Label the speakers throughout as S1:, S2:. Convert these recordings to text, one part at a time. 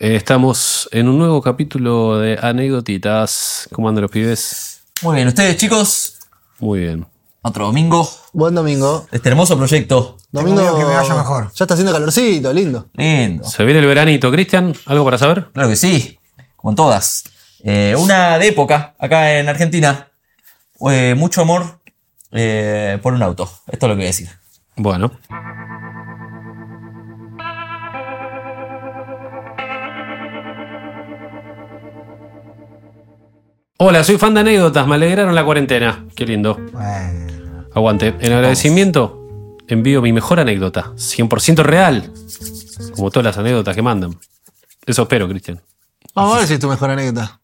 S1: Estamos en un nuevo capítulo de anécdotitas. ¿Cómo andan los pibes?
S2: Muy bien, ustedes chicos,
S1: Muy bien.
S2: otro domingo
S3: Buen domingo.
S2: este hermoso proyecto.
S3: Domingo
S4: miedo que me vaya mejor.
S3: Ya está haciendo calorcito, lindo.
S2: Lindo.
S1: Se viene el veranito. Cristian, ¿algo para saber?
S2: Claro que sí, como en todas. Eh, una de época, acá en Argentina. Eh, mucho amor eh, por un auto. Esto es lo que voy a decir.
S1: Bueno. Hola, soy fan de anécdotas. Me alegraron la cuarentena. Qué lindo.
S4: Bueno,
S1: Aguante. En agradecimiento, envío mi mejor anécdota. 100% real. Como todas las anécdotas que mandan. Eso espero, Cristian.
S3: Vamos a ver si es tu mejor anécdota.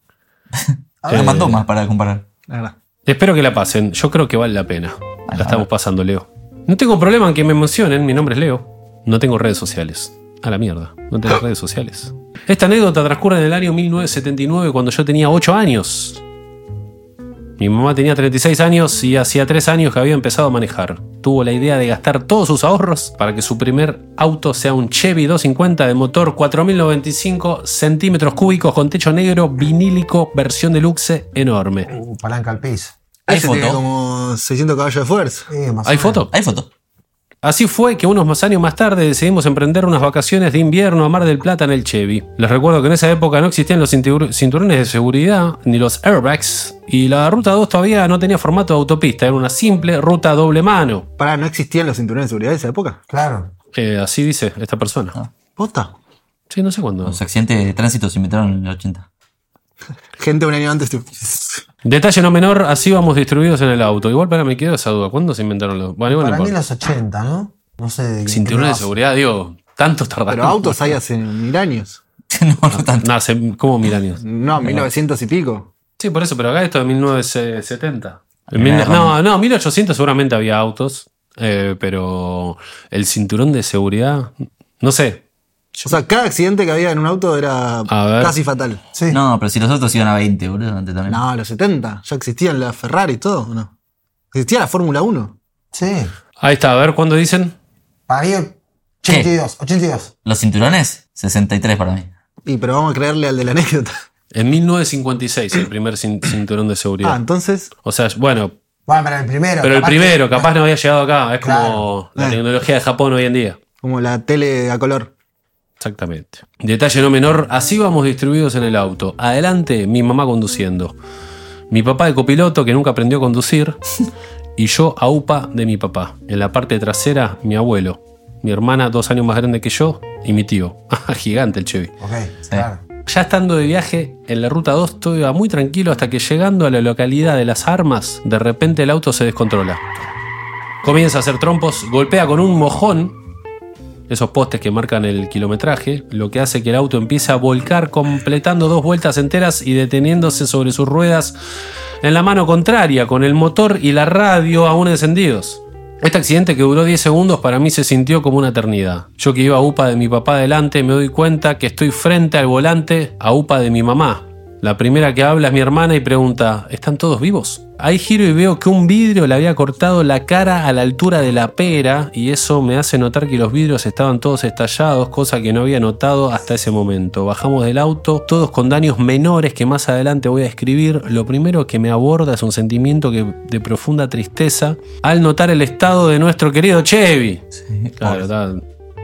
S2: Ahora mandó más para comparar.
S3: La verdad.
S1: Espero que la pasen. Yo creo que vale la pena. La estamos pasando, Leo. No tengo problema en que me emocionen. Mi nombre es Leo. No tengo redes sociales. A la mierda. No tengo redes sociales. Esta anécdota transcurre en el año 1979 cuando yo tenía 8 años. Mi mamá tenía 36 años y hacía 3 años que había empezado a manejar. Tuvo la idea de gastar todos sus ahorros para que su primer auto sea un Chevy 250 de motor 4095 centímetros cúbicos con techo negro vinílico versión deluxe enorme.
S4: uh, palanca al piso.
S2: ¿Hay
S3: Ese tiene
S2: foto?
S3: como 600 caballos de fuerza.
S4: Sí, más o
S1: ¿Hay foto?
S2: ¿Hay foto?
S1: Así fue que unos más años más tarde decidimos emprender unas vacaciones de invierno a Mar del Plata en el Chevy. Les recuerdo que en esa época no existían los cintur- cinturones de seguridad ni los airbags y la ruta 2 todavía no tenía formato de autopista, era una simple ruta doble mano.
S3: Pará, ¿no existían los cinturones de seguridad de esa época?
S4: Claro.
S1: Eh, así dice esta persona.
S3: ¿Posta?
S1: Sí, no sé cuándo.
S2: Los accidentes de tránsito se inventaron en el 80.
S3: Gente un año antes. tipo,
S1: Detalle no menor, así vamos distribuidos en el auto. Igual para me quedo esa duda. ¿Cuándo se inventaron los.? Bueno, igual no
S4: Para mí
S1: importa.
S4: los 80, ¿no? No sé. de-
S1: Cinturones de seguridad, digo, tantos tardaron.
S3: Pero autos hay hace mil años.
S2: no, no tanto.
S1: No, hace como mil años.
S3: No, 1900 y pico.
S1: Sí, por eso, pero acá esto de 1970. En
S2: Primera
S1: mil- no, no, 1800 seguramente había autos, eh, pero el cinturón de seguridad, no sé.
S3: O sea, cada accidente que había en un auto era casi fatal.
S4: Sí.
S2: No, pero si los otros iban a 20, boludo, antes también.
S3: No, a los 70. Ya existían las Ferrari y todo, ¿o ¿no? Existía la Fórmula 1.
S4: Sí.
S1: Ahí está, a ver cuándo dicen.
S4: Para mí, 82. 82.
S2: Los cinturones, 63 para mí.
S3: Y pero vamos a creerle al de la anécdota.
S1: En 1956, el primer cin- cinturón de
S3: Ah,
S1: seguridad.
S3: entonces.
S1: O sea, bueno,
S4: Bueno, pero el primero.
S1: pero el
S4: que-
S1: primero capaz no había llegado acá. Es como la
S3: Eh.
S1: tecnología de Japón hoy en día.
S3: Como la tele a color.
S1: Exactamente. Detalle no menor, así vamos distribuidos en el auto. Adelante, mi mamá conduciendo. Mi papá de copiloto que nunca aprendió a conducir. Y yo a UPA de mi papá. En la parte trasera, mi abuelo. Mi hermana, dos años más grande que yo. Y mi tío. Gigante el Chevy.
S4: Ok, claro.
S1: Ya estando de viaje en la ruta 2, todo iba muy tranquilo hasta que llegando a la localidad de Las Armas, de repente el auto se descontrola. Comienza a hacer trompos, golpea con un mojón esos postes que marcan el kilometraje, lo que hace que el auto empiece a volcar completando dos vueltas enteras y deteniéndose sobre sus ruedas en la mano contraria, con el motor y la radio aún encendidos. Este accidente que duró 10 segundos para mí se sintió como una eternidad. Yo que iba a UPA de mi papá adelante me doy cuenta que estoy frente al volante a UPA de mi mamá. La primera que habla es mi hermana y pregunta, ¿están todos vivos? Ahí giro y veo que un vidrio le había cortado la cara a la altura de la pera y eso me hace notar que los vidrios estaban todos estallados, cosa que no había notado hasta ese momento. Bajamos del auto, todos con daños menores que más adelante voy a escribir. Lo primero que me aborda es un sentimiento que- de profunda tristeza al notar el estado de nuestro querido Chevy. Claro, está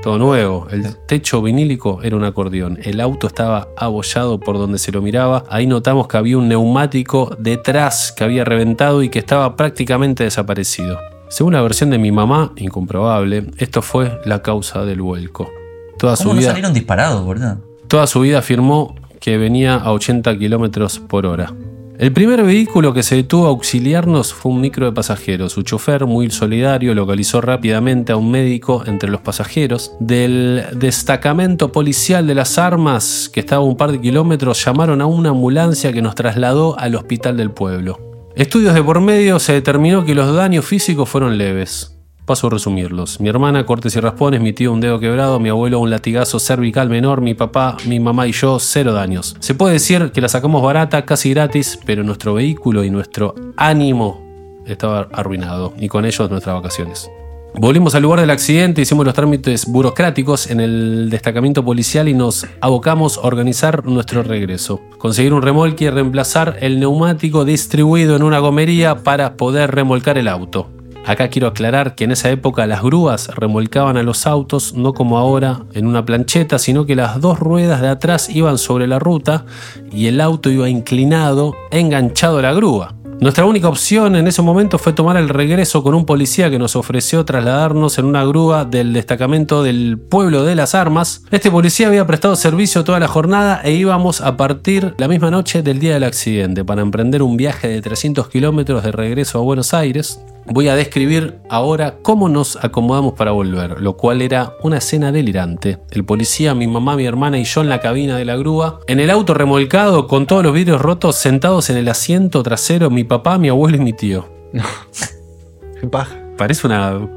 S1: todo nuevo. El techo vinílico era un acordeón. El auto estaba abollado por donde se lo miraba. Ahí notamos que había un neumático detrás que había reventado y que estaba prácticamente desaparecido. Según la versión de mi mamá, incomprobable, esto fue la causa del vuelco. Toda su
S2: ¿Cómo no
S1: vida,
S2: salieron disparados, boludo?
S1: toda su vida afirmó que venía a 80 kilómetros por hora. El primer vehículo que se detuvo a auxiliarnos fue un micro de pasajeros. Su chofer, muy solidario, localizó rápidamente a un médico entre los pasajeros. Del destacamento policial de las armas, que estaba a un par de kilómetros, llamaron a una ambulancia que nos trasladó al hospital del pueblo. Estudios de por medio se determinó que los daños físicos fueron leves. Paso a resumirlos. Mi hermana, cortes y raspones, mi tío un dedo quebrado, mi abuelo un latigazo cervical menor, mi papá, mi mamá y yo cero daños. Se puede decir que la sacamos barata, casi gratis, pero nuestro vehículo y nuestro ánimo estaba arruinado y con ellos nuestras vacaciones. Volvimos al lugar del accidente, hicimos los trámites burocráticos en el destacamento policial y nos abocamos a organizar nuestro regreso. Conseguir un remolque y reemplazar el neumático distribuido en una gomería para poder remolcar el auto. Acá quiero aclarar que en esa época las grúas remolcaban a los autos no como ahora en una plancheta, sino que las dos ruedas de atrás iban sobre la ruta y el auto iba inclinado, enganchado a la grúa. Nuestra única opción en ese momento fue tomar el regreso con un policía que nos ofreció trasladarnos en una grúa del destacamento del pueblo de las armas. Este policía había prestado servicio toda la jornada e íbamos a partir la misma noche del día del accidente para emprender un viaje de 300 kilómetros de regreso a Buenos Aires. Voy a describir ahora cómo nos acomodamos para volver, lo cual era una escena delirante. El policía, mi mamá, mi hermana y yo en la cabina de la grúa, en el auto remolcado con todos los vidrios rotos, sentados en el asiento trasero, mi papá, mi abuelo y mi tío.
S3: Qué paja.
S1: Parece una,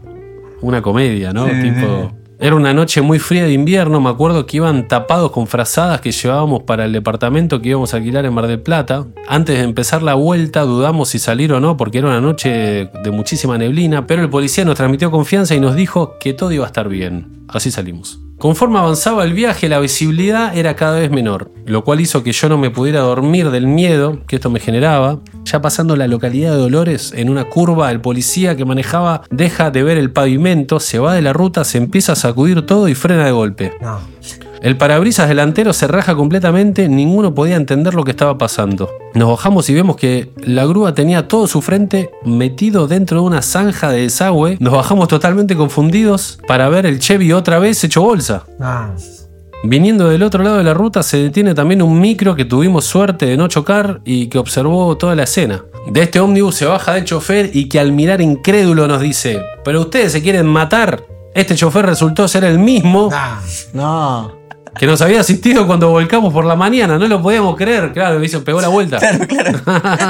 S1: una comedia, ¿no?
S2: Sí,
S1: tipo. Era una noche muy fría de invierno, me acuerdo que iban tapados con frazadas que llevábamos para el departamento que íbamos a alquilar en Mar del Plata. Antes de empezar la vuelta dudamos si salir o no porque era una noche de muchísima neblina, pero el policía nos transmitió confianza y nos dijo que todo iba a estar bien. Así salimos. Conforme avanzaba el viaje, la visibilidad era cada vez menor, lo cual hizo que yo no me pudiera dormir del miedo que esto me generaba. Ya pasando la localidad de Dolores, en una curva, el policía que manejaba deja de ver el pavimento, se va de la ruta, se empieza a sacudir todo y frena de golpe.
S4: No.
S1: El parabrisas delantero se raja completamente, ninguno podía entender lo que estaba pasando. Nos bajamos y vemos que la grúa tenía todo su frente metido dentro de una zanja de desagüe. Nos bajamos totalmente confundidos para ver el Chevy otra vez hecho bolsa.
S4: No.
S1: Viniendo del otro lado de la ruta se detiene también un micro que tuvimos suerte de no chocar y que observó toda la escena. De este ómnibus se baja del chofer y que al mirar incrédulo nos dice, pero ustedes se quieren matar. Este chofer resultó ser el mismo
S4: No.
S3: No.
S1: Que nos había asistido cuando volcamos por la mañana, no lo podíamos creer, claro, me hizo, pegó la vuelta.
S2: Claro, claro.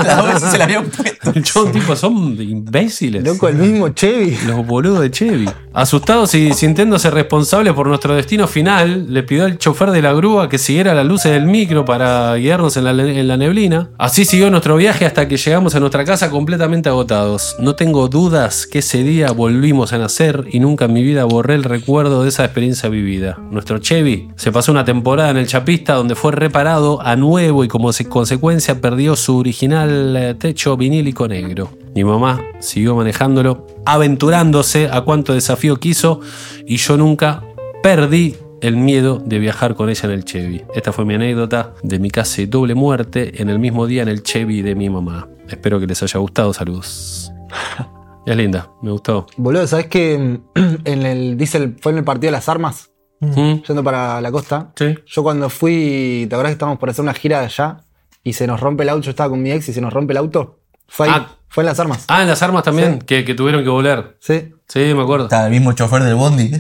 S2: La bolsa se la habían puesto.
S1: El chabón, tipo, son imbéciles.
S3: Loco, el mismo Chevy.
S1: Los boludos de Chevy. Asustados y sintiéndose responsables por nuestro destino final, le pidió al chofer de la grúa que siguiera las luces del micro para guiarnos en la, en la neblina. Así siguió nuestro viaje hasta que llegamos a nuestra casa completamente agotados. No tengo dudas que ese día volvimos a nacer y nunca en mi vida borré el recuerdo de esa experiencia vivida. Nuestro Chevy se pasó una temporada en el Chapista donde fue reparado a nuevo y como se- consecuencia perdió su original eh, techo vinílico negro. Mi mamá siguió manejándolo, aventurándose a cuanto desafío quiso y yo nunca perdí el miedo de viajar con ella en el Chevy. Esta fue mi anécdota de mi casi doble muerte en el mismo día en el Chevy de mi mamá. Espero que les haya gustado. Saludos. Es linda, me gustó.
S3: Boludo, ¿sabes que en el diésel fue en el partido de las armas?
S1: ¿Mm?
S3: Yendo para la costa.
S1: Sí.
S3: Yo cuando fui, ¿te acuerdas que estábamos por hacer una gira de allá? Y se nos rompe el auto, yo estaba con mi ex y se nos rompe el auto. Fue ahí,
S1: Ah.
S3: fue en las armas.
S1: Ah, en las armas también,
S3: Sí.
S1: que, que tuvieron que volar.
S3: Sí.
S1: Sí, me acuerdo.
S2: Está el mismo chofer del Bondi.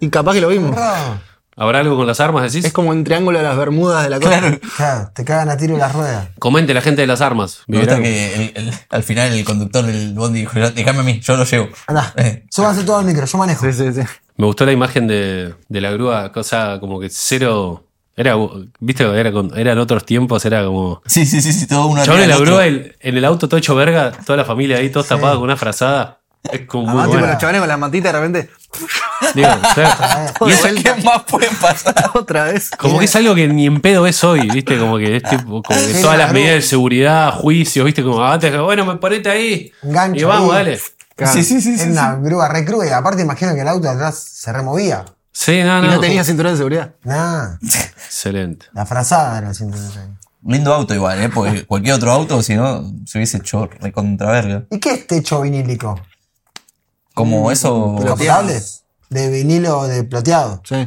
S3: Y capaz que lo vimos.
S1: ¿Habrá algo con las armas, decís?
S3: Es como un triángulo de las Bermudas de la costa.
S2: Claro.
S4: Claro, te cagan a tiro las ruedas.
S1: Comente la gente de las armas.
S2: Me gusta que el- el- al final el conductor del Bondi dijo, déjame a mí, yo lo llevo.
S4: Anda,
S2: Eh.
S4: súbanse todo al micro, yo manejo.
S3: Sí, sí, sí.
S1: Me gustó la imagen de, de la grúa, cosa como que cero. Era, viste, era con- eran otros tiempos, era como.
S2: Sí, sí, sí, sí, todo uno
S1: Chabón en la grúa, el- en el auto todo hecho verga, toda la familia ahí, todos tapados con una frazada. Es como muy
S3: Además, tipo,
S1: bueno.
S3: los chavales con las mantitas de repente.
S1: Digo, y eso-
S2: ¿Qué más puede pasar?
S3: otra vez.
S1: como que es algo que ni en pedo es hoy, viste, como que es tipo, como que
S4: Sí,
S1: todas las
S4: la
S1: medidas de seguridad, juicios, viste, como antes, bueno, me ponete ahí.
S4: Engancho
S1: y vamos,
S4: ahí.
S1: dale.
S3: Claro.
S2: Sí, sí, sí.
S4: Es
S2: sí,
S4: una grúa re cruda y aparte imagino que el auto de atrás se removía.
S1: Sí, no,
S3: Y
S1: no.
S3: no tenía cinturón de seguridad.
S4: Nah,
S1: Excelente.
S4: la frazada era el cinturón.
S2: Lindo auto igual, ¿eh? Porque cualquier otro auto, si no, se hubiese hecho recontra verga.
S4: ¿Y qué es techo vinílico?
S2: Como eso...
S4: ¿Capotable? De vinilo de plateado.
S3: Sí.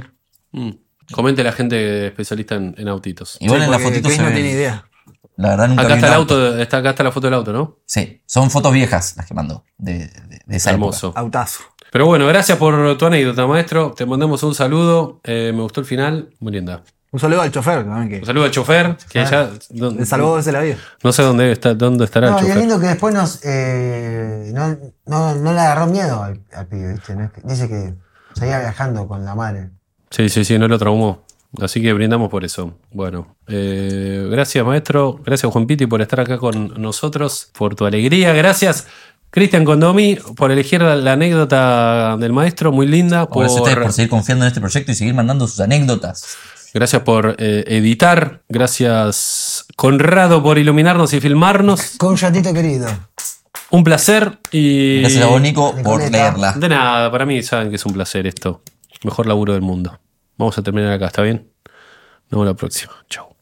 S1: Mm. Comente la gente especialista en, en autitos.
S2: Igual
S3: Sí,
S2: en la fotito se
S3: no
S2: ve.
S3: tiene idea.
S2: La verdad nunca
S1: Acá
S2: vi
S1: está
S2: un
S1: el auto, está, acá está la foto del auto, ¿no?
S2: Sí, son fotos viejas las que mandó de, de- de esa
S1: Hermoso.
S2: época.
S3: Autazo.
S1: Pero bueno, gracias por tu anécdota, maestro. Te mandamos un saludo. Eh, me gustó el final. Muy linda.
S3: Un saludo al chofer también que
S1: Un saludo al chofer, que ya. no,
S3: le salvó dos veces la vida.
S1: no sé dónde, está, dónde estará
S4: No,
S1: el
S4: y es
S1: chofer.
S4: lindo que después nos, eh, no, no, no le agarró miedo al, al pibe, ¿viste? No es que- dice que seguía viajando con la madre.
S1: Sí, sí, sí, no lo traumó. Así que brindamos por eso. Bueno, eh, gracias maestro, gracias Juan Piti por estar acá con nosotros, por tu alegría. Gracias Cristian Condomi por elegir la, la anécdota del maestro, muy linda.
S2: Por eso ustedes por seguir confiando en este proyecto y seguir mandando sus anécdotas.
S1: Gracias por eh, editar. Gracias Conrado por iluminarnos y filmarnos.
S4: Con un chatito querido.
S1: Un placer y...
S2: Gracias a vos, Nico, por leerla.
S1: De nada, para mí saben que es un placer esto. Mejor laburo del mundo. Vamos a terminar acá, ¿está bien? Nos vemos la próxima. Chau.